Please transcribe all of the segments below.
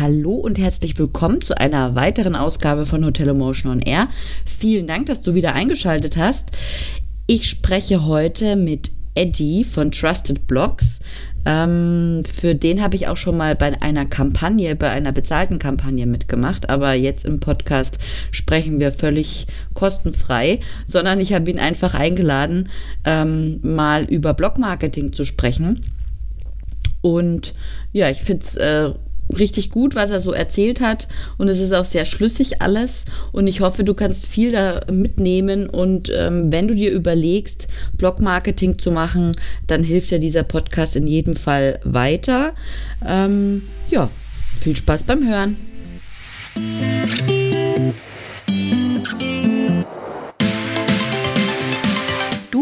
Hallo und herzlich willkommen zu einer weiteren Ausgabe von Hotel Emotion on Air. Vielen Dank, dass du wieder eingeschaltet hast. Ich spreche heute mit Eddie von Trusted Blogs. Ähm, für den habe ich auch schon mal bei einer Kampagne, bei einer bezahlten Kampagne mitgemacht, aber jetzt im Podcast sprechen wir völlig kostenfrei, sondern ich habe ihn einfach eingeladen, ähm, mal über Blogmarketing zu sprechen. Und ja, ich finde es äh, richtig gut, was er so erzählt hat. Und es ist auch sehr schlüssig alles. Und ich hoffe, du kannst viel da mitnehmen. Und ähm, wenn du dir überlegst, Blogmarketing zu machen, dann hilft dir dieser Podcast in jedem Fall weiter. Ähm, ja, viel Spaß beim Hören.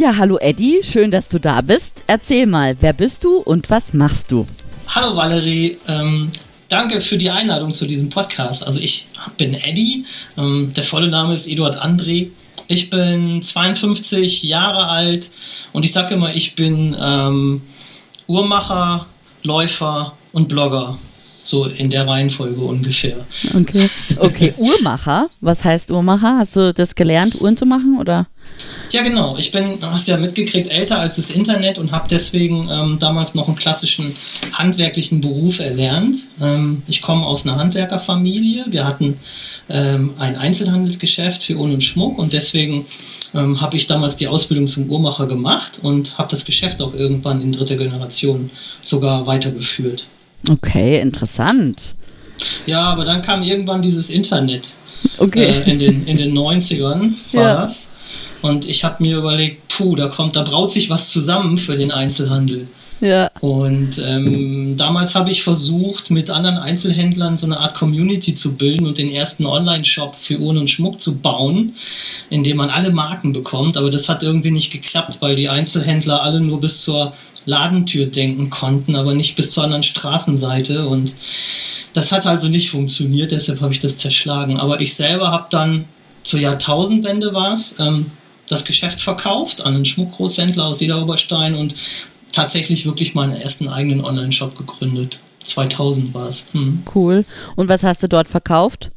Ja, hallo Eddie, schön, dass du da bist. Erzähl mal, wer bist du und was machst du? Hallo Valerie, ähm, danke für die Einladung zu diesem Podcast. Also ich bin Eddie, ähm, der volle Name ist Eduard André. Ich bin 52 Jahre alt und ich sage immer, ich bin ähm, Uhrmacher, Läufer und Blogger. So in der Reihenfolge ungefähr. Okay, okay. Uhrmacher? Was heißt Uhrmacher? Hast du das gelernt, Uhren zu machen oder? Ja, genau. Ich bin, hast ja mitgekriegt, älter als das Internet und habe deswegen ähm, damals noch einen klassischen handwerklichen Beruf erlernt. Ähm, ich komme aus einer Handwerkerfamilie. Wir hatten ähm, ein Einzelhandelsgeschäft für Uhren und Schmuck und deswegen ähm, habe ich damals die Ausbildung zum Uhrmacher gemacht und habe das Geschäft auch irgendwann in dritter Generation sogar weitergeführt. Okay, interessant. Ja, aber dann kam irgendwann dieses Internet. Okay. Äh, in, den, in den 90ern war ja. das. Und ich habe mir überlegt, puh, da kommt, da braut sich was zusammen für den Einzelhandel. Ja. Und ähm, damals habe ich versucht, mit anderen Einzelhändlern so eine Art Community zu bilden und den ersten Online-Shop für Uhren und Schmuck zu bauen, in dem man alle Marken bekommt. Aber das hat irgendwie nicht geklappt, weil die Einzelhändler alle nur bis zur Ladentür denken konnten, aber nicht bis zur anderen Straßenseite. Und das hat also nicht funktioniert, deshalb habe ich das zerschlagen. Aber ich selber habe dann zur Jahrtausendwende war es, ähm, das Geschäft verkauft an einen Schmuckgroßhändler aus Oberstein und tatsächlich wirklich meinen ersten eigenen Online-Shop gegründet. 2000 war es. Hm. Cool. Und was hast du dort verkauft?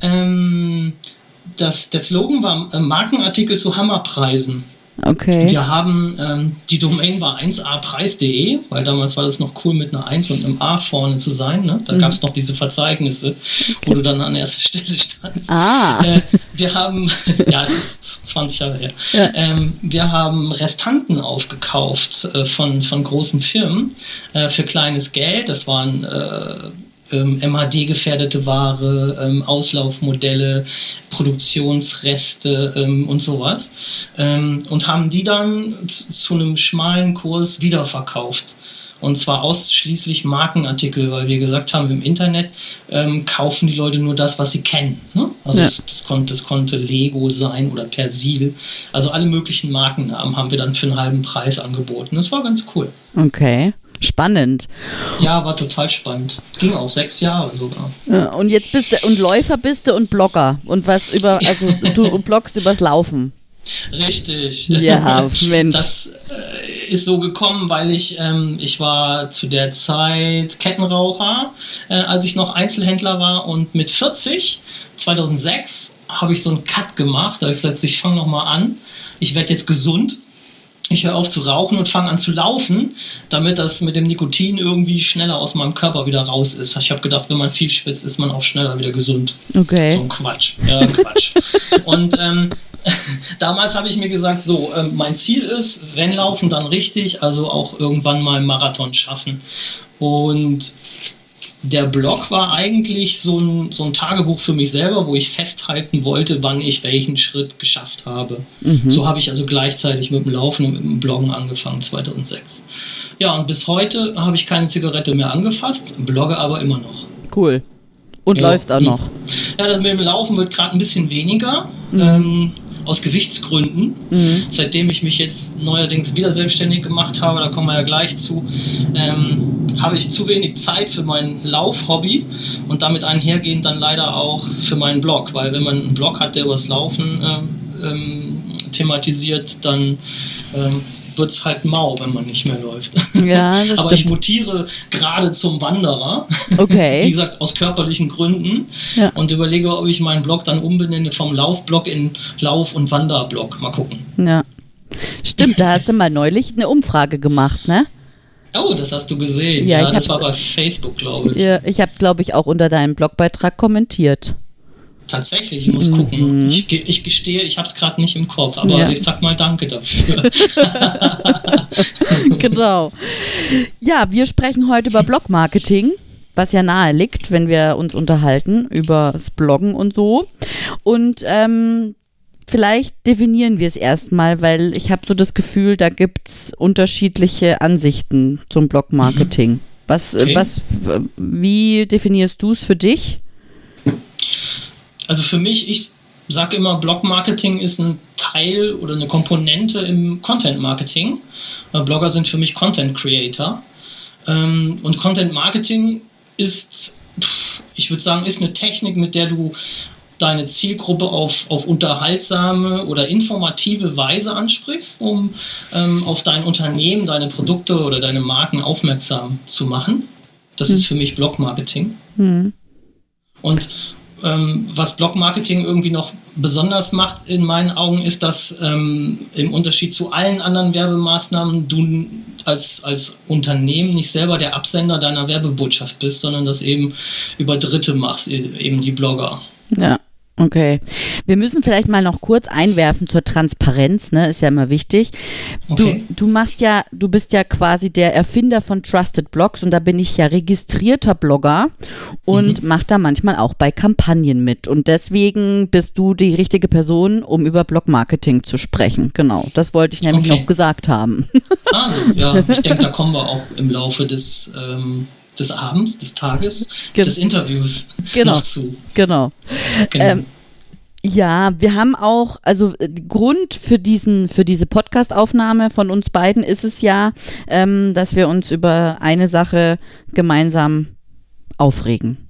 Ähm, das, der Slogan war äh, Markenartikel zu Hammerpreisen. Okay. Wir haben, ähm, die Domain war 1apreis.de, weil damals war das noch cool mit einer 1 und einem A vorne zu sein. Ne? Da mhm. gab es noch diese Verzeichnisse, okay. wo du dann an erster Stelle standst. Ah. Äh, wir haben, ja, es ist 20 Jahre her, ja. ähm, wir haben Restanten aufgekauft äh, von, von großen Firmen äh, für kleines Geld. Das waren äh, ähm, MHD-gefährdete Ware, ähm, Auslaufmodelle, Produktionsreste ähm, und sowas. Ähm, und haben die dann zu einem schmalen Kurs wiederverkauft. Und zwar ausschließlich Markenartikel, weil wir gesagt haben, im Internet ähm, kaufen die Leute nur das, was sie kennen. Ne? Also ja. das, das, konnte, das konnte Lego sein oder Persil. Also alle möglichen Markennamen haben wir dann für einen halben Preis angeboten. Das war ganz cool. Okay. Spannend. Ja, war total spannend. Ging auch sechs Jahre sogar. Ja, und jetzt bist du und Läufer bist du und Blogger und was über also du bloggst übers Laufen. Richtig. Ja, Mensch. Das äh, ist so gekommen, weil ich ähm, ich war zu der Zeit Kettenraucher, äh, als ich noch Einzelhändler war und mit 40 2006 habe ich so einen Cut gemacht. Da habe ich gesagt, ich fange noch mal an. Ich werde jetzt gesund ich höre auf zu rauchen und fange an zu laufen, damit das mit dem Nikotin irgendwie schneller aus meinem Körper wieder raus ist. Ich habe gedacht, wenn man viel schwitzt, ist man auch schneller wieder gesund. Okay. So ein Quatsch. Ja, Quatsch. und ähm, damals habe ich mir gesagt, so, äh, mein Ziel ist, wenn laufen, dann richtig, also auch irgendwann mal einen Marathon schaffen. Und der Blog war eigentlich so ein, so ein Tagebuch für mich selber, wo ich festhalten wollte, wann ich welchen Schritt geschafft habe. Mhm. So habe ich also gleichzeitig mit dem Laufen und mit dem Bloggen angefangen, 2006. Ja, und bis heute habe ich keine Zigarette mehr angefasst, blogge aber immer noch. Cool. Und ja, läufst auch noch. Ja, das mit dem Laufen wird gerade ein bisschen weniger. Mhm. Ähm, aus Gewichtsgründen. Mhm. Seitdem ich mich jetzt neuerdings wieder selbstständig gemacht habe, da kommen wir ja gleich zu, ähm, habe ich zu wenig Zeit für mein Laufhobby und damit einhergehend dann leider auch für meinen Blog, weil wenn man einen Blog hat, der übers Laufen ähm, ähm, thematisiert, dann ähm, wird es halt mau, wenn man nicht mehr läuft. Ja, das Aber stimmt. ich mutiere gerade zum Wanderer. Okay. Wie gesagt, aus körperlichen Gründen. Ja. Und überlege, ob ich meinen Blog dann umbenenne vom Laufblog in Lauf- und Wanderblog. Mal gucken. Ja. Stimmt, da hast du mal neulich eine Umfrage gemacht, ne? Oh, das hast du gesehen. Ja, ja das war bei Facebook, glaube ich. Ja, ich habe, glaube ich, auch unter deinem Blogbeitrag kommentiert. Tatsächlich, ich muss mhm. gucken. Ich, ich gestehe, ich habe es gerade nicht im Kopf, aber ja. ich sag mal Danke dafür. genau. Ja, wir sprechen heute über Blogmarketing, was ja nahe liegt, wenn wir uns unterhalten über das Bloggen und so. Und ähm, vielleicht definieren wir es erstmal, weil ich habe so das Gefühl, da gibt es unterschiedliche Ansichten zum Blogmarketing. Mhm. Was, okay. was, wie definierst du es für dich? Also für mich, ich sage immer, Blog-Marketing ist ein Teil oder eine Komponente im Content-Marketing. Blogger sind für mich Content-Creator. Ähm, und Content-Marketing ist, ich würde sagen, ist eine Technik, mit der du deine Zielgruppe auf, auf unterhaltsame oder informative Weise ansprichst, um ähm, auf dein Unternehmen, deine Produkte oder deine Marken aufmerksam zu machen. Das hm. ist für mich Blog-Marketing. Hm. Und was Blog-Marketing irgendwie noch besonders macht in meinen Augen, ist, dass ähm, im Unterschied zu allen anderen Werbemaßnahmen du als, als Unternehmen nicht selber der Absender deiner Werbebotschaft bist, sondern das eben über Dritte machst, e-, eben die Blogger. Ja. Okay. Wir müssen vielleicht mal noch kurz einwerfen zur Transparenz, ne? Ist ja immer wichtig. Okay. Du, du machst ja, du bist ja quasi der Erfinder von Trusted Blogs und da bin ich ja registrierter Blogger und mhm. mach da manchmal auch bei Kampagnen mit. Und deswegen bist du die richtige Person, um über Blogmarketing zu sprechen. Genau. Das wollte ich nämlich okay. noch gesagt haben. Also, ja, ich denke, da kommen wir auch im Laufe des ähm des Abends, des Tages, Ge des Interviews genau. noch zu. Genau. genau. Ähm, ja, wir haben auch, also äh, Grund für diesen, für diese Podcast-Aufnahme von uns beiden ist es ja, ähm, dass wir uns über eine Sache gemeinsam aufregen.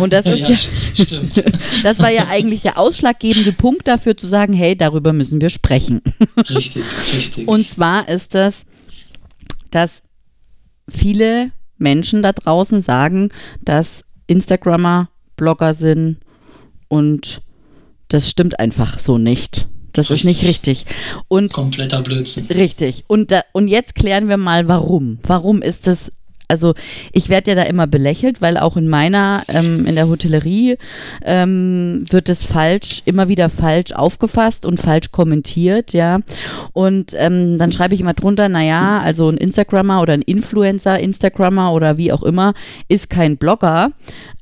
Und das ist ja, ja stimmt. das war ja eigentlich der ausschlaggebende Punkt dafür zu sagen, hey, darüber müssen wir sprechen. Richtig, richtig. Und zwar ist das, dass viele Menschen da draußen sagen, dass Instagrammer Blogger sind und das stimmt einfach so nicht. Das richtig. ist nicht richtig. Und kompletter Blödsinn. Richtig. Und da, und jetzt klären wir mal, warum. Warum ist das also ich werde ja da immer belächelt, weil auch in meiner, ähm, in der Hotellerie ähm, wird es falsch, immer wieder falsch aufgefasst und falsch kommentiert, ja. Und ähm, dann schreibe ich immer drunter, naja, also ein Instagrammer oder ein Influencer, Instagrammer oder wie auch immer, ist kein Blogger.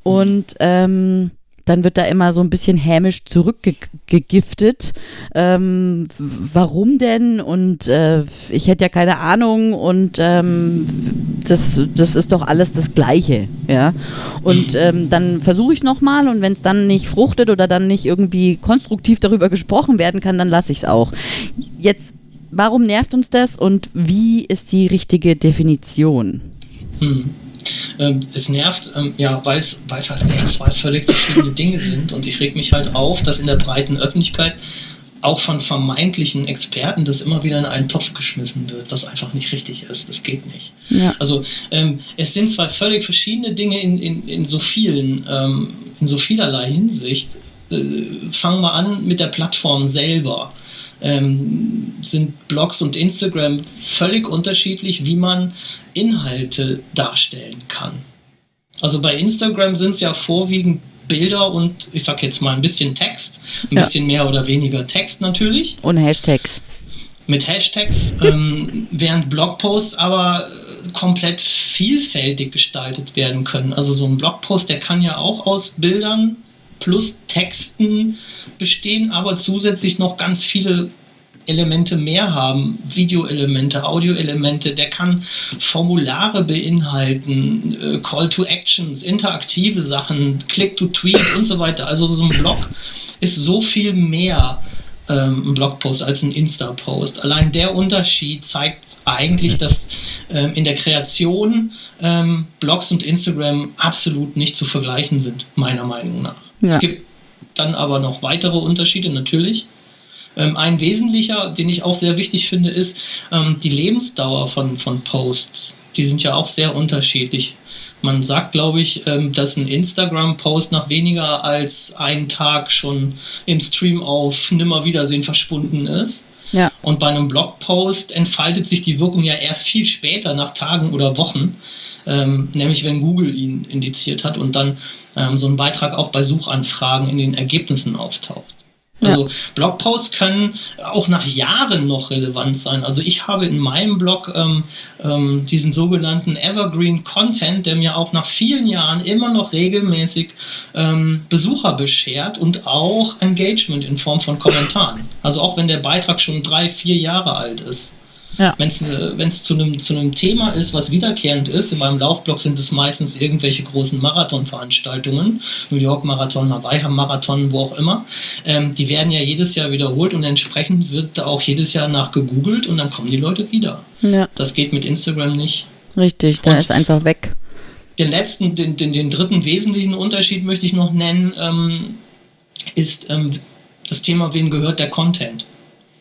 Und ähm, dann wird da immer so ein bisschen hämisch zurückgegiftet. Ähm, warum denn? Und äh, ich hätte ja keine Ahnung und ähm, das, das ist doch alles das Gleiche. Ja? Und ähm, dann versuche ich nochmal und wenn es dann nicht fruchtet oder dann nicht irgendwie konstruktiv darüber gesprochen werden kann, dann lasse ich es auch. Jetzt, warum nervt uns das und wie ist die richtige Definition? Hm. Ähm, es nervt, ähm, ja, weil es halt echt zwei völlig verschiedene Dinge sind und ich reg mich halt auf, dass in der breiten Öffentlichkeit auch von vermeintlichen Experten das immer wieder in einen Topf geschmissen wird, was einfach nicht richtig ist. Das geht nicht. Ja. Also ähm, es sind zwei völlig verschiedene Dinge in, in, in so vielen, ähm, in so vielerlei Hinsicht. Äh, fangen wir an mit der Plattform selber ähm, sind Blogs und Instagram völlig unterschiedlich, wie man Inhalte darstellen kann. Also bei Instagram sind es ja vorwiegend Bilder und ich sag jetzt mal ein bisschen Text, ein ja. bisschen mehr oder weniger Text natürlich. Und Hashtags. Mit Hashtags, ähm, während Blogposts aber komplett vielfältig gestaltet werden können. Also so ein Blogpost, der kann ja auch aus Bildern plus Texten bestehen, aber zusätzlich noch ganz viele Elemente mehr haben, Videoelemente, Audioelemente, der kann Formulare beinhalten, äh, Call to Actions, interaktive Sachen, Click to Tweet und so weiter. Also so ein Blog ist so viel mehr ähm, ein Blogpost als ein Insta-Post. Allein der Unterschied zeigt eigentlich, dass ähm, in der Kreation ähm, Blogs und Instagram absolut nicht zu vergleichen sind, meiner Meinung nach. Ja. Es gibt dann aber noch weitere Unterschiede natürlich. Ähm, ein wesentlicher, den ich auch sehr wichtig finde, ist ähm, die Lebensdauer von, von Posts. Die sind ja auch sehr unterschiedlich. Man sagt, glaube ich, ähm, dass ein Instagram-Post nach weniger als einen Tag schon im Stream auf Nimmerwiedersehen verschwunden ist. Ja. Und bei einem Blogpost entfaltet sich die Wirkung ja erst viel später, nach Tagen oder Wochen, ähm, nämlich wenn Google ihn indiziert hat und dann ähm, so ein Beitrag auch bei Suchanfragen in den Ergebnissen auftaucht. Also ja. Blogposts können auch nach Jahren noch relevant sein. Also ich habe in meinem Blog ähm, ähm, diesen sogenannten Evergreen Content, der mir auch nach vielen Jahren immer noch regelmäßig ähm, Besucher beschert und auch Engagement in Form von Kommentaren. Also auch wenn der Beitrag schon drei, vier Jahre alt ist. Ja. Wenn es äh, zu einem zu Thema ist, was wiederkehrend ist, in meinem Laufblog sind es meistens irgendwelche großen Marathonveranstaltungen, New York Marathon, Hawaii Marathon, wo auch immer. Ähm, die werden ja jedes Jahr wiederholt und entsprechend wird da auch jedes Jahr nach gegoogelt und dann kommen die Leute wieder. Ja. Das geht mit Instagram nicht. Richtig, da und ist einfach weg. Den letzten, den, den, den dritten wesentlichen Unterschied möchte ich noch nennen, ähm, ist ähm, das Thema, wem gehört der Content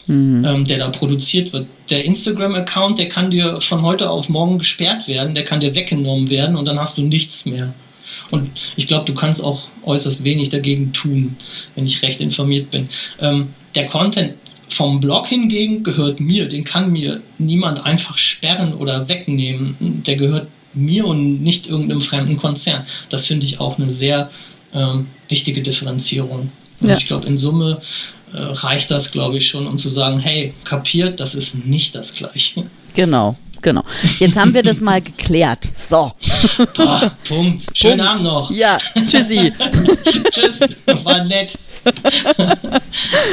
mhm. ähm, der da produziert wird. Der Instagram-Account, der kann dir von heute auf morgen gesperrt werden, der kann dir weggenommen werden und dann hast du nichts mehr. Und ich glaube, du kannst auch äußerst wenig dagegen tun, wenn ich recht informiert bin. Ähm, der Content vom Blog hingegen gehört mir, den kann mir niemand einfach sperren oder wegnehmen. Der gehört mir und nicht irgendeinem fremden Konzern. Das finde ich auch eine sehr ähm, wichtige Differenzierung. Und ja. ich glaube, in Summe äh, reicht das, glaube ich, schon, um zu sagen, hey, kapiert, das ist nicht das Gleiche. Genau. Genau. Jetzt haben wir das mal geklärt. So. Boah, Punkt. Schönen Punkt. Abend noch. Ja, tschüssi. Tschüss, war nett.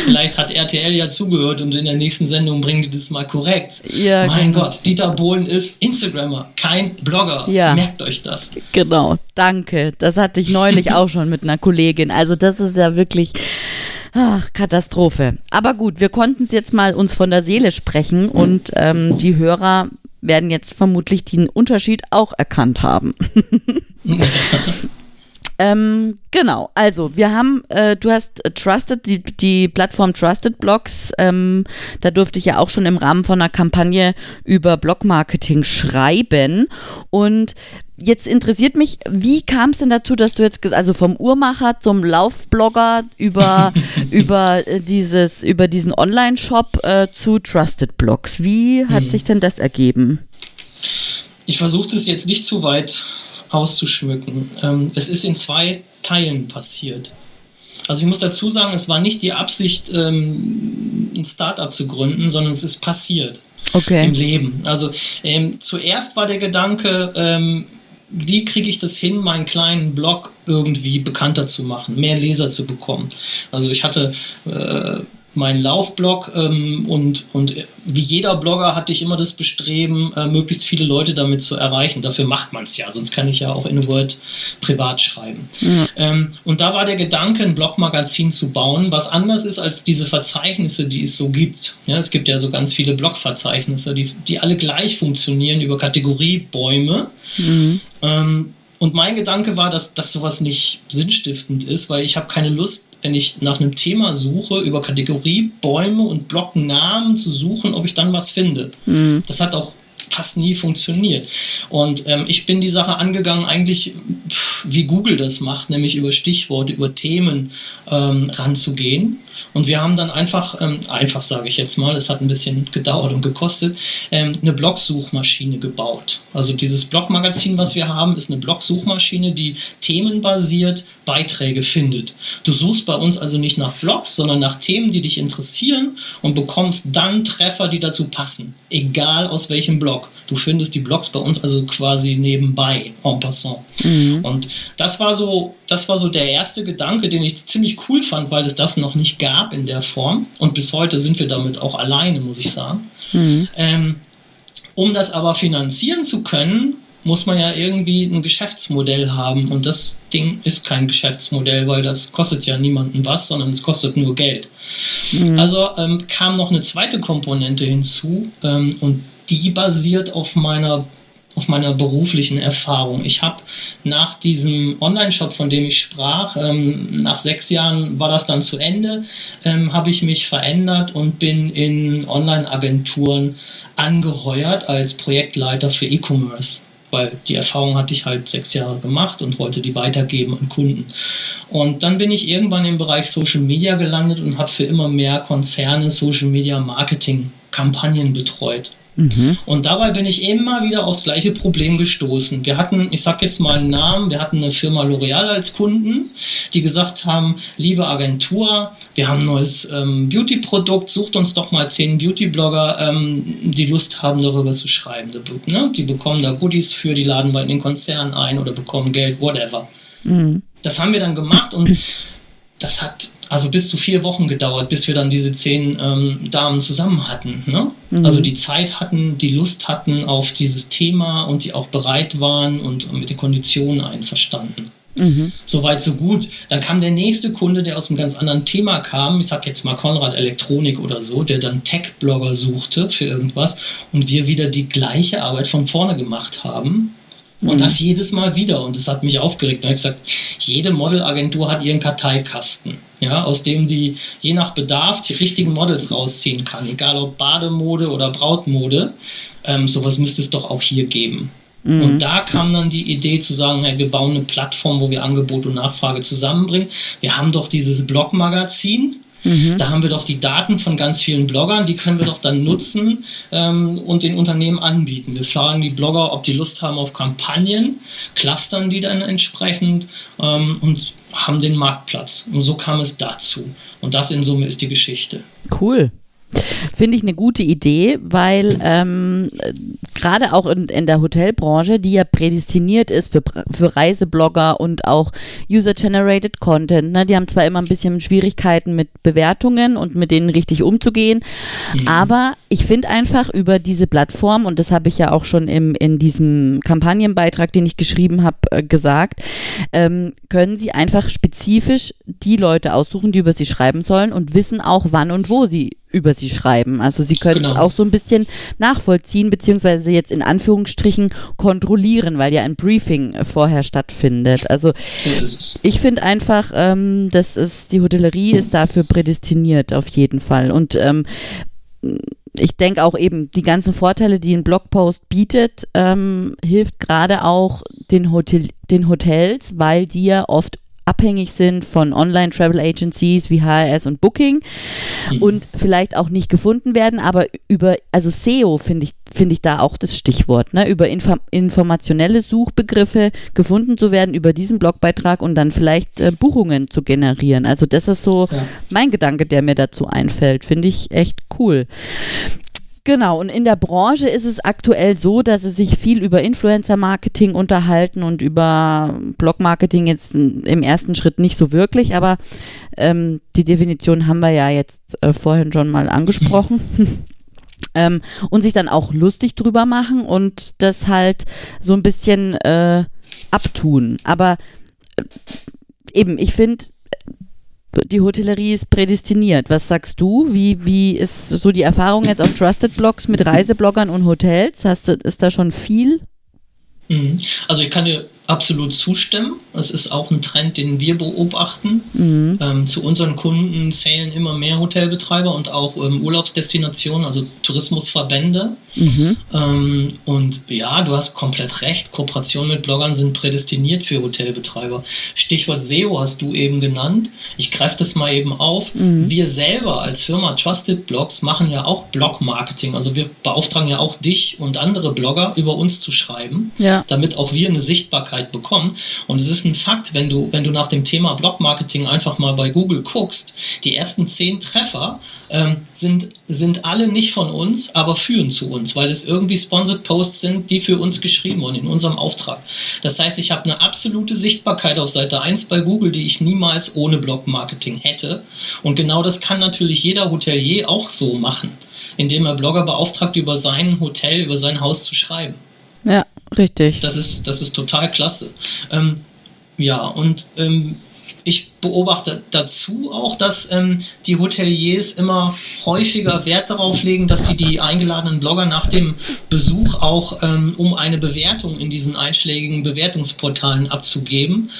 Vielleicht hat RTL ja zugehört und in der nächsten Sendung bringen die das mal korrekt. Ja, mein genau. Gott, Dieter Bohlen ist Instagrammer, kein Blogger. Ja. Merkt euch das. Genau, danke. Das hatte ich neulich auch schon mit einer Kollegin. Also das ist ja wirklich Ach, Katastrophe. Aber gut, wir konnten es jetzt mal uns von der Seele sprechen und ähm, die Hörer werden jetzt vermutlich den Unterschied auch erkannt haben. ähm, genau, also wir haben, äh, du hast Trusted, die, die Plattform Trusted Blogs, ähm, da durfte ich ja auch schon im Rahmen von einer Kampagne über Blogmarketing schreiben und Jetzt interessiert mich, wie kam es denn dazu, dass du jetzt, also vom Uhrmacher zum Laufblogger über, über, äh, dieses, über diesen Online-Shop äh, zu Trusted Blogs, wie hat hm. sich denn das ergeben? Ich versuche das jetzt nicht zu weit auszuschmücken. Ähm, es ist in zwei Teilen passiert. Also ich muss dazu sagen, es war nicht die Absicht, ähm, ein Startup zu gründen, sondern es ist passiert okay. im Leben. Also ähm, zuerst war der Gedanke, ähm, wie kriege ich das hin, meinen kleinen Blog irgendwie bekannter zu machen, mehr Leser zu bekommen. Also ich hatte äh, meinen Laufblog ähm, und, und wie jeder Blogger hatte ich immer das Bestreben, äh, möglichst viele Leute damit zu erreichen. Dafür macht man es ja, sonst kann ich ja auch in Word privat schreiben. Mhm. Ähm, und da war der Gedanke, ein Blogmagazin zu bauen, was anders ist als diese Verzeichnisse, die es so gibt. Ja, es gibt ja so ganz viele Blogverzeichnisse, die, die alle gleich funktionieren über Kategoriebäume. Mhm. Ähm, und mein Gedanke war, dass, dass sowas nicht sinnstiftend ist, weil ich habe keine Lust, wenn ich nach einem Thema suche, über Kategorie, Bäume und Blockennamen zu suchen, ob ich dann was finde. Mhm. Das hat auch fast nie funktioniert. Und ähm, ich bin die Sache angegangen, eigentlich wie Google das macht, nämlich über Stichworte, über Themen ähm, ranzugehen. Und wir haben dann einfach, ähm, einfach sage ich jetzt mal, es hat ein bisschen gedauert und gekostet, ähm, eine Blogsuchmaschine gebaut. Also dieses Blogmagazin, was wir haben, ist eine Blogsuchmaschine, die themenbasiert Beiträge findet. Du suchst bei uns also nicht nach Blogs, sondern nach Themen, die dich interessieren und bekommst dann Treffer, die dazu passen, egal aus welchem Blog. Du findest die Blogs bei uns also quasi nebenbei, en passant. Mhm. Und das war so, das war so der erste Gedanke, den ich ziemlich cool fand, weil es das noch nicht gab gab in der Form. Und bis heute sind wir damit auch alleine, muss ich sagen. Mhm. Ähm, um das aber finanzieren zu können, muss man ja irgendwie ein Geschäftsmodell haben. Und das Ding ist kein Geschäftsmodell, weil das kostet ja niemanden was, sondern es kostet nur Geld. Mhm. Also ähm, kam noch eine zweite Komponente hinzu ähm, und die basiert auf meiner auf meiner beruflichen Erfahrung. Ich habe nach diesem Online-Shop, von dem ich sprach, ähm, nach sechs Jahren war das dann zu Ende, ähm, habe ich mich verändert und bin in Online-Agenturen angeheuert als Projektleiter für E-Commerce weil die Erfahrung hatte ich halt sechs Jahre gemacht und wollte die weitergeben an Kunden. Und dann bin ich irgendwann im Bereich Social Media gelandet und habe für immer mehr Konzerne Social Media Marketing Kampagnen betreut. Mhm. Und dabei bin ich immer wieder aufs gleiche Problem gestoßen. Wir hatten, ich sag jetzt mal einen Namen, wir hatten eine Firma L'Oreal als Kunden, die gesagt haben, liebe Agentur, wir haben ein neues ähm, Beauty-Produkt, sucht uns doch mal zehn Beauty-Blogger, ähm, die Lust haben, darüber zu schreiben. Die, ne? die bekommen da Goodies für, die laden wir in den Konzern ein oder bekommen Geld, whatever. Mhm. Das haben wir dann gemacht und das hat also bis zu vier Wochen gedauert, bis wir dann diese zehn ähm, Damen zusammen hatten. Ne? Mhm. Also die Zeit hatten, die Lust hatten auf dieses Thema und die auch bereit waren und mit den Konditionen einverstanden. Mhm. Soweit, so gut. Dann kam der nächste Kunde, der aus einem ganz anderen Thema kam. Ich sag jetzt mal Konrad Elektronik oder so, der dann Tech-Blogger suchte für irgendwas und wir wieder die gleiche Arbeit von vorne gemacht haben. Und mhm. das jedes Mal wieder. Und das hat mich aufgeregt. Da habe ich gesagt, jede Modelagentur hat ihren Karteikasten, ja, aus dem die je nach Bedarf die richtigen Models rausziehen kann. Egal ob Bademode oder Brautmode. Ähm, sowas müsste es doch auch hier geben. Mhm. Und da kam dann die Idee zu sagen, hey, wir bauen eine Plattform, wo wir Angebot und Nachfrage zusammenbringen. Wir haben doch dieses Blogmagazin, Mhm. Da haben wir doch die Daten von ganz vielen Bloggern, die können wir doch dann nutzen ähm, und den Unternehmen anbieten. Wir fragen die Blogger, ob die Lust haben auf Kampagnen, clustern die dann entsprechend ähm, und haben den Marktplatz. Und so kam es dazu. Und das in Summe ist die Geschichte. Cool. Finde ich eine gute Idee, weil ähm, gerade auch in, in der Hotelbranche, die ja prädestiniert ist für, für Reiseblogger und auch User-Generated Content, ne, die haben zwar immer ein bisschen Schwierigkeiten mit Bewertungen und mit denen richtig umzugehen, mhm. aber ich finde einfach über diese Plattform, und das habe ich ja auch schon im, in diesem Kampagnenbeitrag, den ich geschrieben habe, äh, gesagt, ähm, können sie einfach spezifisch die Leute aussuchen, die über sie schreiben sollen und wissen auch, wann und wo sie über sie schreiben. Also sie können genau. es auch so ein bisschen nachvollziehen, beziehungsweise jetzt in Anführungsstrichen kontrollieren, weil ja ein Briefing äh, vorher stattfindet. Also so ich finde einfach, ähm, das ist, die Hotellerie ist dafür prädestiniert auf jeden Fall. Und ähm, ich denke auch eben, die ganzen Vorteile, die ein Blogpost bietet, ähm, hilft gerade auch den, Hotel, den Hotels, weil die ja oft abhängig sind von Online-Travel-Agencies wie HRS und Booking mhm. und vielleicht auch nicht gefunden werden, aber über, also SEO finde ich, finde ich da auch das Stichwort, ne? über Info informationelle Suchbegriffe gefunden zu werden über diesen Blogbeitrag und dann vielleicht äh, Buchungen zu generieren. Also das ist so ja. mein Gedanke, der mir dazu einfällt. Finde ich echt cool. Genau, und in der Branche ist es aktuell so, dass sie sich viel über Influencer-Marketing unterhalten und über Blog-Marketing jetzt im ersten Schritt nicht so wirklich, aber ähm, die Definition haben wir ja jetzt äh, vorhin schon mal angesprochen. ähm, und sich dann auch lustig drüber machen und das halt so ein bisschen äh, abtun. Aber äh, eben, ich finde, die Hotellerie ist prädestiniert. Was sagst du? Wie, wie ist so die Erfahrung jetzt auf Trusted Blogs mit Reisebloggern und Hotels? Hast du, ist da schon viel? Mhm. Also ich kann dir absolut zustimmen. Es ist auch ein Trend, den wir beobachten. Mhm. Ähm, zu unseren Kunden zählen immer mehr Hotelbetreiber und auch ähm, Urlaubsdestinationen, also Tourismusverbände. Mhm. Ähm, und ja, du hast komplett recht. Kooperationen mit Bloggern sind prädestiniert für Hotelbetreiber. Stichwort SEO hast du eben genannt. Ich greife das mal eben auf. Mhm. Wir selber als Firma Trusted Blogs machen ja auch Blog-Marketing. Also wir beauftragen ja auch dich und andere Blogger, über uns zu schreiben, ja. damit auch wir eine Sichtbarkeit bekommen. Und es ist ein Fakt, wenn du, wenn du nach dem Thema Blog-Marketing einfach mal bei Google guckst, die ersten zehn Treffer ähm, sind, sind alle nicht von uns, aber führen zu uns, weil es irgendwie Sponsored Posts sind, die für uns geschrieben wurden in unserem Auftrag. Das heißt, ich habe eine absolute Sichtbarkeit auf Seite 1 bei Google, die ich niemals ohne Blog-Marketing hätte. Und genau das kann natürlich jeder Hotelier auch so machen, indem er Blogger beauftragt, über sein Hotel, über sein Haus zu schreiben. Ja, richtig. Das ist, das ist total klasse. Ähm, ja, und ähm, ich beobachte dazu auch, dass ähm, die Hoteliers immer häufiger Wert darauf legen, dass sie die eingeladenen Blogger nach dem Besuch auch ähm, um eine Bewertung in diesen einschlägigen Bewertungsportalen abzugeben.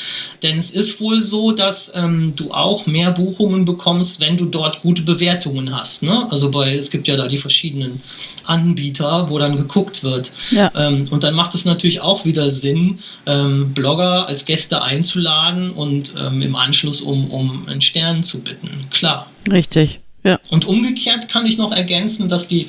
Denn es ist wohl so, dass ähm, du auch mehr Buchungen bekommst, wenn du dort gute Bewertungen hast. Ne? Also bei, es gibt ja da die verschiedenen Anbieter, wo dann geguckt wird. Ja. Ähm, und dann macht es natürlich auch wieder Sinn, ähm, Blogger als Gäste einzuladen und ähm, im Anschluss um, um einen Stern zu bitten. Klar. Richtig. Ja. Und umgekehrt kann ich noch ergänzen, dass die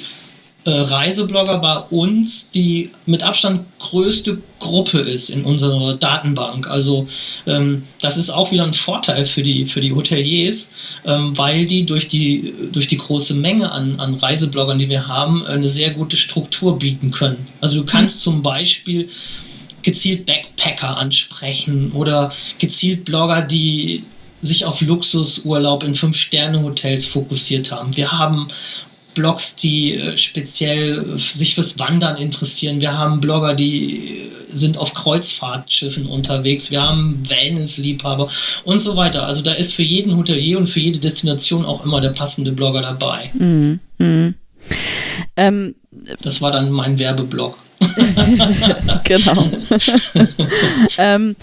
äh, Reiseblogger bei uns die mit Abstand größte Gruppe ist in unserer Datenbank. Also ähm, das ist auch wieder ein Vorteil für die, für die Hoteliers, ähm, weil die durch die, durch die große Menge an, an Reisebloggern, die wir haben, eine sehr gute Struktur bieten können. Also du kannst mhm. zum Beispiel gezielt Backpacker ansprechen oder gezielt Blogger, die sich auf Luxusurlaub in Fünf-Sterne-Hotels fokussiert haben. Wir haben Blogs, die äh, speziell sich fürs Wandern interessieren. Wir haben Blogger, die äh, sind auf Kreuzfahrtschiffen unterwegs. Wir haben Wellness-Liebhaber und so weiter. Also da ist für jeden Hotelier und für jede Destination auch immer der passende Blogger dabei. Mhm. Mhm. Ähm, das war dann mein Werbeblog. genau. ähm,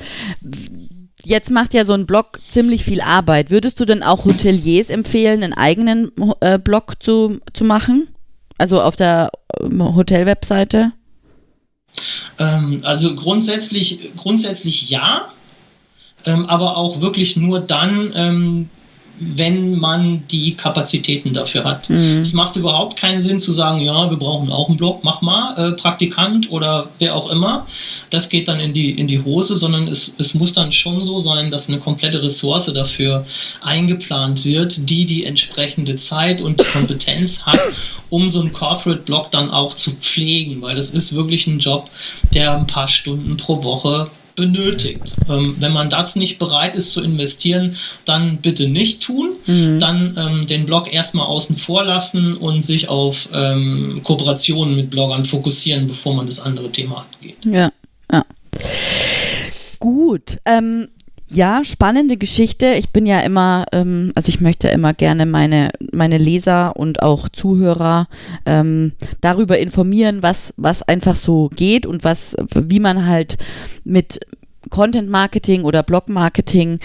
jetzt macht ja so ein Blog ziemlich viel Arbeit. Würdest du denn auch Hoteliers empfehlen, einen eigenen äh, Blog zu, zu machen? Also auf der ähm, Hotel-Webseite? Ähm, also grundsätzlich, grundsätzlich ja, ähm, aber auch wirklich nur dann, ähm, wenn man die Kapazitäten dafür hat. Mhm. Es macht überhaupt keinen Sinn zu sagen, ja, wir brauchen auch einen Blog, mach mal, äh, Praktikant oder wer auch immer. Das geht dann in die, in die Hose, sondern es, es muss dann schon so sein, dass eine komplette Ressource dafür eingeplant wird, die die entsprechende Zeit und Kompetenz hat, um so einen Corporate-Blog dann auch zu pflegen, weil das ist wirklich ein Job, der ein paar Stunden pro Woche benötigt. Ähm, wenn man das nicht bereit ist zu investieren, dann bitte nicht tun. Mhm. Dann ähm, den Blog erstmal außen vor lassen und sich auf ähm, Kooperationen mit Bloggern fokussieren, bevor man das andere Thema angeht. Ja, ja. Gut. Ähm, ja, spannende Geschichte. Ich bin ja immer, ähm, also ich möchte immer gerne meine, meine Leser und auch Zuhörer ähm, darüber informieren, was, was einfach so geht und was, wie man halt mit Content Marketing oder Blog Marketing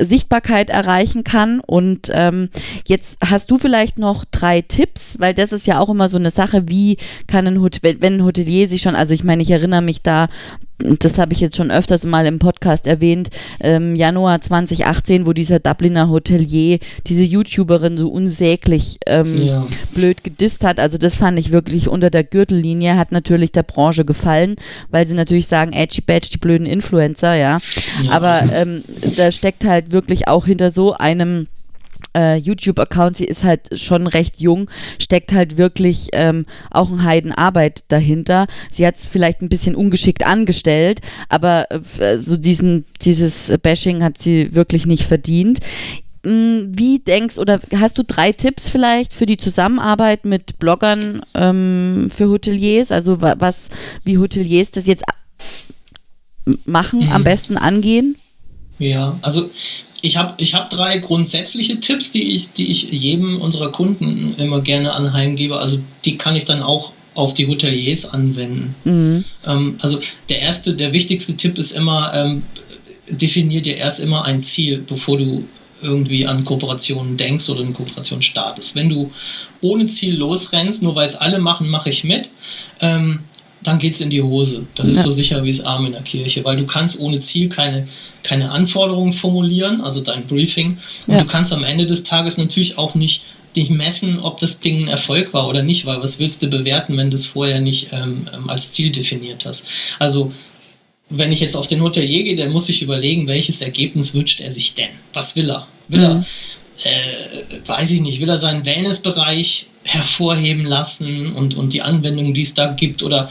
Sichtbarkeit erreichen kann. Und ähm, jetzt hast du vielleicht noch drei Tipps, weil das ist ja auch immer so eine Sache, wie kann ein Hotel, wenn ein Hotelier sich schon, also ich meine, ich erinnere mich da das habe ich jetzt schon öfters mal im Podcast erwähnt, ähm, Januar 2018, wo dieser Dubliner Hotelier diese YouTuberin so unsäglich ähm, ja. blöd gedisst hat. Also das fand ich wirklich unter der Gürtellinie, hat natürlich der Branche gefallen, weil sie natürlich sagen, edgy badge, die blöden Influencer, ja. ja. Aber ähm, da steckt halt wirklich auch hinter so einem äh, YouTube-Account, sie ist halt schon recht jung, steckt halt wirklich ähm, auch ein Heidenarbeit dahinter. Sie hat es vielleicht ein bisschen ungeschickt angestellt, aber äh, so diesen, dieses Bashing hat sie wirklich nicht verdient. Hm, wie denkst oder hast du drei Tipps vielleicht für die Zusammenarbeit mit Bloggern ähm, für Hoteliers? Also was, wie Hoteliers das jetzt machen, mhm. am besten angehen? Ja, also ich habe ich hab drei grundsätzliche Tipps, die ich, die ich jedem unserer Kunden immer gerne anheimgebe. Also die kann ich dann auch auf die Hoteliers anwenden. Mhm. Ähm, also der erste, der wichtigste Tipp ist immer, ähm, definier dir erst immer ein Ziel, bevor du irgendwie an Kooperationen denkst oder eine Kooperation startest. Wenn du ohne Ziel losrennst, nur weil es alle machen, mache ich mit, ähm, dann geht es in die Hose. Das ja. ist so sicher wie es Arm in der Kirche, weil du kannst ohne Ziel keine, keine Anforderungen formulieren, also dein Briefing. Und ja. du kannst am Ende des Tages natürlich auch nicht dich messen, ob das Ding ein Erfolg war oder nicht, weil was willst du bewerten, wenn du es vorher nicht ähm, ähm als Ziel definiert hast? Also wenn ich jetzt auf den Hotelier gehe, der muss sich überlegen, welches Ergebnis wünscht er sich denn? Was will er? Will er, mhm. äh, weiß ich nicht, will er seinen Wellnessbereich hervorheben lassen und, und die Anwendungen, die es da gibt? Oder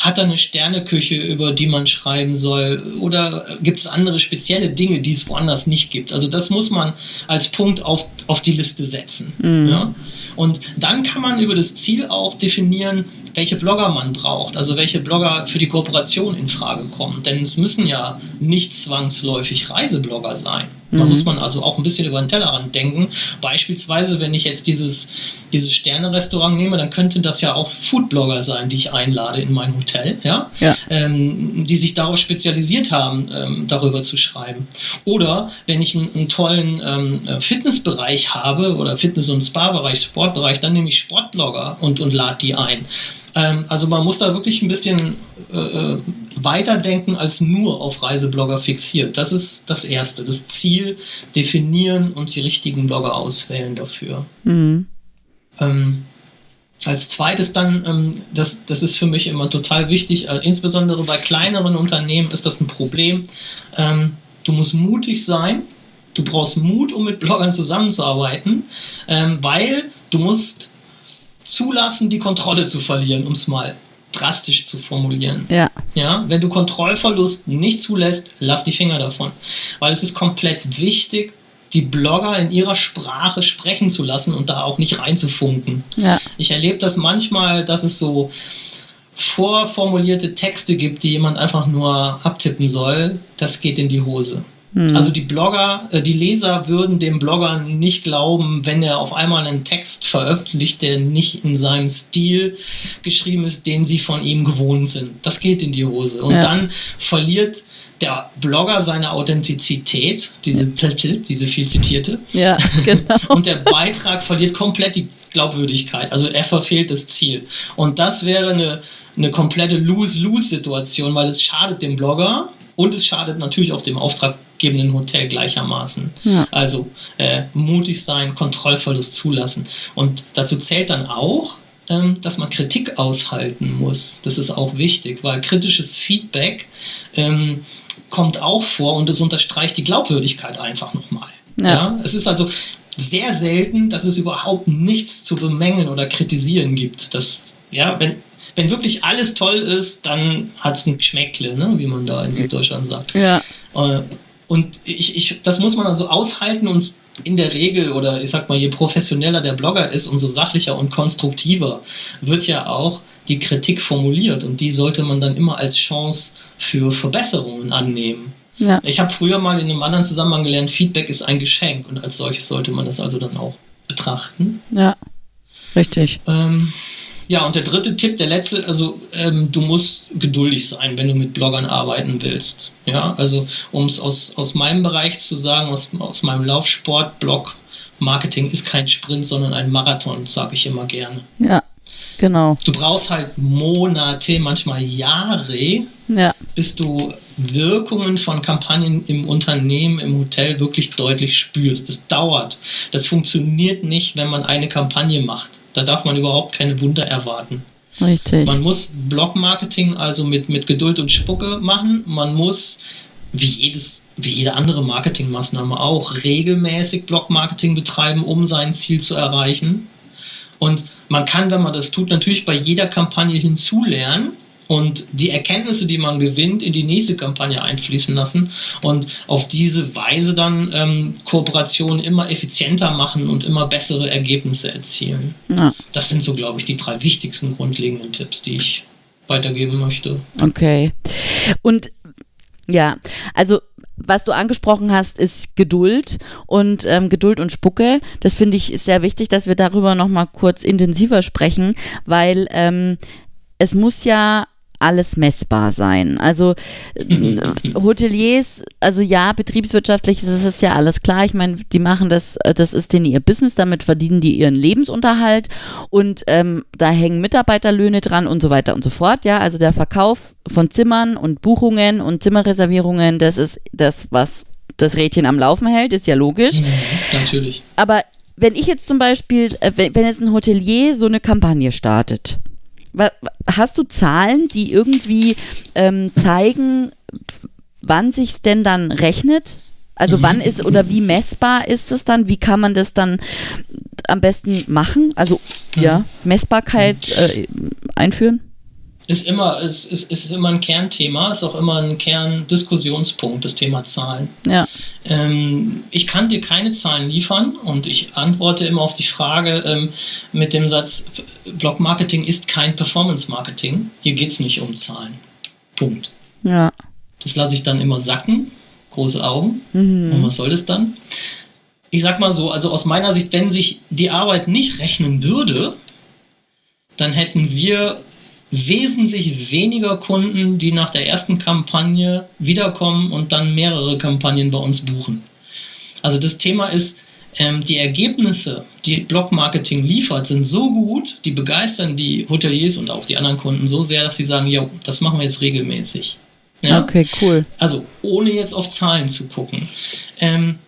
hat er eine Sterneküche, über die man schreiben soll? Oder gibt es andere spezielle Dinge, die es woanders nicht gibt? Also das muss man als Punkt auf, auf die Liste setzen. Mhm. Ja? Und dann kann man über das Ziel auch definieren, welche Blogger man braucht, also welche Blogger für die Kooperation in Frage kommen. Denn es müssen ja nicht zwangsläufig Reiseblogger sein. Da mhm. muss man also auch ein bisschen über den Tellerrand denken. Beispielsweise, wenn ich jetzt dieses, dieses Sterne-Restaurant nehme, dann könnten das ja auch Foodblogger sein, die ich einlade in mein Hotel, ja, ja. Ähm, die sich darauf spezialisiert haben, ähm, darüber zu schreiben. Oder wenn ich einen, einen tollen ähm, Fitnessbereich habe oder Fitness- und Spa-Bereich, Sportbereich, dann nehme ich Sportblogger und, und lade die ein. Ähm, also man muss da wirklich ein bisschen äh, äh, weiterdenken als nur auf Reiseblogger fixiert. Das ist das Erste. Das Ziel definieren und die richtigen Blogger auswählen dafür. Mhm. Ähm, als zweites dann, ähm, das, das ist für mich immer total wichtig, äh, insbesondere bei kleineren Unternehmen ist das ein Problem. Ähm, du musst mutig sein. Du brauchst Mut, um mit Bloggern zusammenzuarbeiten, ähm, weil du musst zulassen, die Kontrolle zu verlieren, um es mal drastisch zu formulieren. Ja. ja. Wenn du Kontrollverlust nicht zulässt, lass die Finger davon. Weil es ist komplett wichtig, die Blogger in ihrer Sprache sprechen zu lassen und da auch nicht reinzufunken. Ja. Ich erlebe das manchmal, dass es so vorformulierte Texte gibt, die jemand einfach nur abtippen soll. Das geht in die Hose. Hm. Also die Blogger, äh, die Leser würden dem Blogger nicht glauben, wenn er auf einmal einen Text veröffentlicht, der nicht in seinem Stil geschrieben ist, den sie von ihm gewohnt sind. Das geht in die Hose. Und ja. dann verliert der Blogger seine Authentizität, diese, diese viel zitierte. Ja, genau. und der Beitrag verliert komplett die Glaubwürdigkeit. Also er verfehlt das Ziel. Und das wäre eine, eine komplette Lose-Lose-Situation, weil es schadet dem Blogger und es schadet natürlich auch dem auftraggebenden Hotel gleichermaßen. Ja. Also äh, mutig sein, Kontrollverlust zulassen. Und dazu zählt dann auch, ähm, dass man Kritik aushalten muss. Das ist auch wichtig, weil kritisches Feedback ähm, kommt auch vor und es unterstreicht die Glaubwürdigkeit einfach nochmal. Ja. ja. Es ist also sehr selten, dass es überhaupt nichts zu bemängeln oder kritisieren gibt. Das, ja, wenn, wenn wirklich alles toll ist, dann hat es ein Geschmäckle, ne? wie man da in Süddeutschland sagt. Ja. Äh, und ich, ich, das muss man also aushalten und in der Regel, oder ich sag mal, je professioneller der Blogger ist, umso sachlicher und konstruktiver wird ja auch die Kritik formuliert und die sollte man dann immer als Chance für Verbesserungen annehmen. Ja. Ich habe früher mal in einem anderen Zusammenhang gelernt, Feedback ist ein Geschenk und als solches sollte man das also dann auch betrachten. Ja, richtig. Ähm, ja, und der dritte Tipp, der letzte, also ähm, du musst geduldig sein, wenn du mit Bloggern arbeiten willst. Ja, also um es aus, aus meinem Bereich zu sagen, aus, aus meinem Laufsport-Blog, Marketing ist kein Sprint, sondern ein Marathon, sage ich immer gerne. Ja, genau. Du brauchst halt Monate, manchmal Jahre, ja. bis du Wirkungen von Kampagnen im Unternehmen, im Hotel wirklich deutlich spürst. Das dauert. Das funktioniert nicht, wenn man eine Kampagne macht. Da darf man überhaupt keine Wunder erwarten. Richtig. Man muss Blog-Marketing also mit, mit Geduld und Spucke machen. Man muss, wie, jedes, wie jede andere Marketingmaßnahme auch, regelmäßig Blog-Marketing betreiben, um sein Ziel zu erreichen. Und man kann, wenn man das tut, natürlich bei jeder Kampagne hinzulernen und die Erkenntnisse, die man gewinnt, in die nächste Kampagne einfließen lassen und auf diese Weise dann ähm, Kooperationen immer effizienter machen und immer bessere Ergebnisse erzielen. Ja. Das sind so, glaube ich, die drei wichtigsten grundlegenden Tipps, die ich weitergeben möchte. Okay. Und ja, also was du angesprochen hast, ist Geduld und ähm, Geduld und Spucke. Das finde ich sehr wichtig, dass wir darüber nochmal kurz intensiver sprechen, weil ähm, es muss ja alles messbar sein. Also äh, Hoteliers, also ja, betriebswirtschaftlich ist es ja alles klar. Ich meine, die machen das, äh, das ist denen ihr Business, damit verdienen die ihren Lebensunterhalt und ähm, da hängen Mitarbeiterlöhne dran und so weiter und so fort. Ja, also der Verkauf von Zimmern und Buchungen und Zimmerreservierungen, das ist das, was das Rädchen am Laufen hält, ist ja logisch. Mhm, natürlich. Aber wenn ich jetzt zum Beispiel, äh, wenn jetzt ein Hotelier so eine Kampagne startet, Hast du Zahlen, die irgendwie ähm, zeigen, wann sich denn dann rechnet? Also mhm. wann ist oder wie messbar ist es dann? Wie kann man das dann am besten machen? Also mhm. ja, Messbarkeit äh, einführen? Ist immer, ist, ist, ist immer ein Kernthema, ist auch immer ein Kerndiskussionspunkt, das Thema Zahlen. Ja. Ähm, ich kann dir keine Zahlen liefern und ich antworte immer auf die Frage ähm, mit dem Satz, Blog-Marketing ist kein Performance-Marketing. Hier geht es nicht um Zahlen. Punkt. Ja. Das lasse ich dann immer sacken, große Augen. Mhm. Und was soll das dann? Ich sag mal so, also aus meiner Sicht, wenn sich die Arbeit nicht rechnen würde, dann hätten wir wesentlich weniger Kunden, die nach der ersten Kampagne wiederkommen und dann mehrere Kampagnen bei uns buchen. Also das Thema ist, ähm, die Ergebnisse, die Blog-Marketing liefert, sind so gut, die begeistern die Hoteliers und auch die anderen Kunden so sehr, dass sie sagen, ja, das machen wir jetzt regelmäßig. Ja? Okay, cool. Also ohne jetzt auf Zahlen zu gucken. Ähm,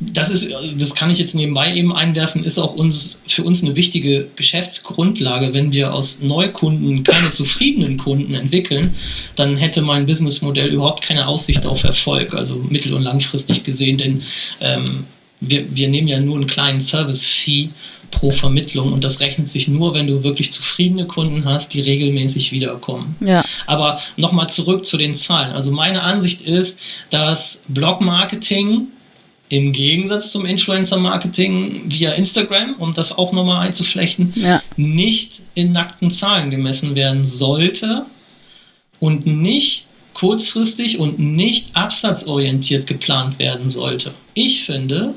das ist, das kann ich jetzt nebenbei eben einwerfen, ist auch uns, für uns eine wichtige Geschäftsgrundlage. Wenn wir aus Neukunden keine zufriedenen Kunden entwickeln, dann hätte mein Businessmodell überhaupt keine Aussicht auf Erfolg, also mittel- und langfristig gesehen, denn ähm, wir, wir nehmen ja nur einen kleinen Service-Fee pro Vermittlung und das rechnet sich nur, wenn du wirklich zufriedene Kunden hast, die regelmäßig wiederkommen. Ja. Aber nochmal zurück zu den Zahlen. Also meine Ansicht ist, dass Blog-Marketing im Gegensatz zum Influencer-Marketing via Instagram, um das auch nochmal einzuflechten, ja. nicht in nackten Zahlen gemessen werden sollte und nicht kurzfristig und nicht absatzorientiert geplant werden sollte. Ich finde,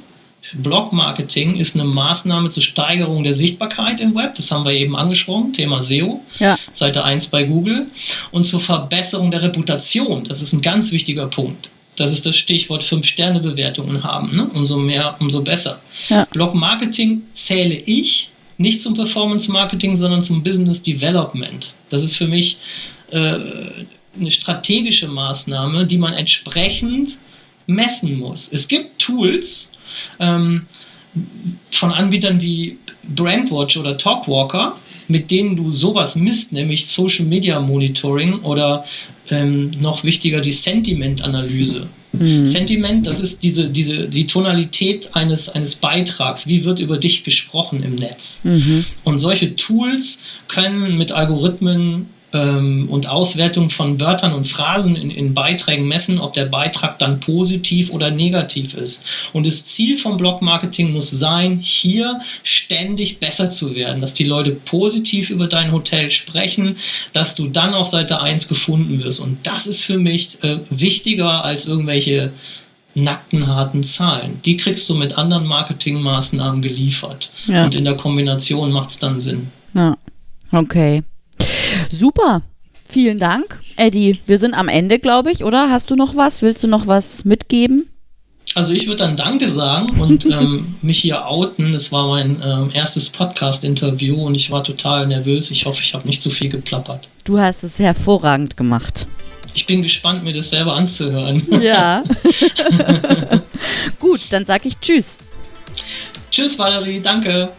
Blog-Marketing ist eine Maßnahme zur Steigerung der Sichtbarkeit im Web, das haben wir eben angesprochen, Thema SEO, ja. Seite 1 bei Google, und zur Verbesserung der Reputation, das ist ein ganz wichtiger Punkt. Das ist das Stichwort Fünf-Sterne-Bewertungen haben. Ne? Umso mehr, umso besser. Ja. Blog-Marketing zähle ich nicht zum Performance-Marketing, sondern zum Business Development. Das ist für mich äh, eine strategische Maßnahme, die man entsprechend messen muss. Es gibt Tools ähm, von Anbietern wie Brandwatch oder Talkwalker, mit denen du sowas misst, nämlich Social Media Monitoring oder ähm, noch wichtiger die Sentiment-Analyse. Mhm. Sentiment, das ist diese, diese, die Tonalität eines, eines Beitrags. Wie wird über dich gesprochen im Netz? Mhm. Und solche Tools können mit Algorithmen ähm, und Auswertung von Wörtern und Phrasen in, in Beiträgen messen, ob der Beitrag dann positiv oder negativ ist. Und das Ziel vom Blog-Marketing muss sein, hier ständig besser zu werden, dass die Leute positiv über dein Hotel sprechen, dass du dann auf Seite 1 gefunden wirst. Und das ist für mich äh, wichtiger als irgendwelche nackten, harten Zahlen. Die kriegst du mit anderen Marketingmaßnahmen geliefert. Ja. Und in der Kombination macht es dann Sinn. Ja, okay. Super. Vielen Dank, Eddie. Wir sind am Ende, glaube ich, oder? Hast du noch was? Willst du noch was mitgeben? Also ich würde dann Danke sagen und ähm, mich hier outen. Es war mein ähm, erstes Podcast-Interview und ich war total nervös. Ich hoffe, ich habe nicht zu viel geplappert. Du hast es hervorragend gemacht. Ich bin gespannt, mir das selber anzuhören. Ja. Gut, dann sage ich Tschüss. Tschüss, Valerie. Danke.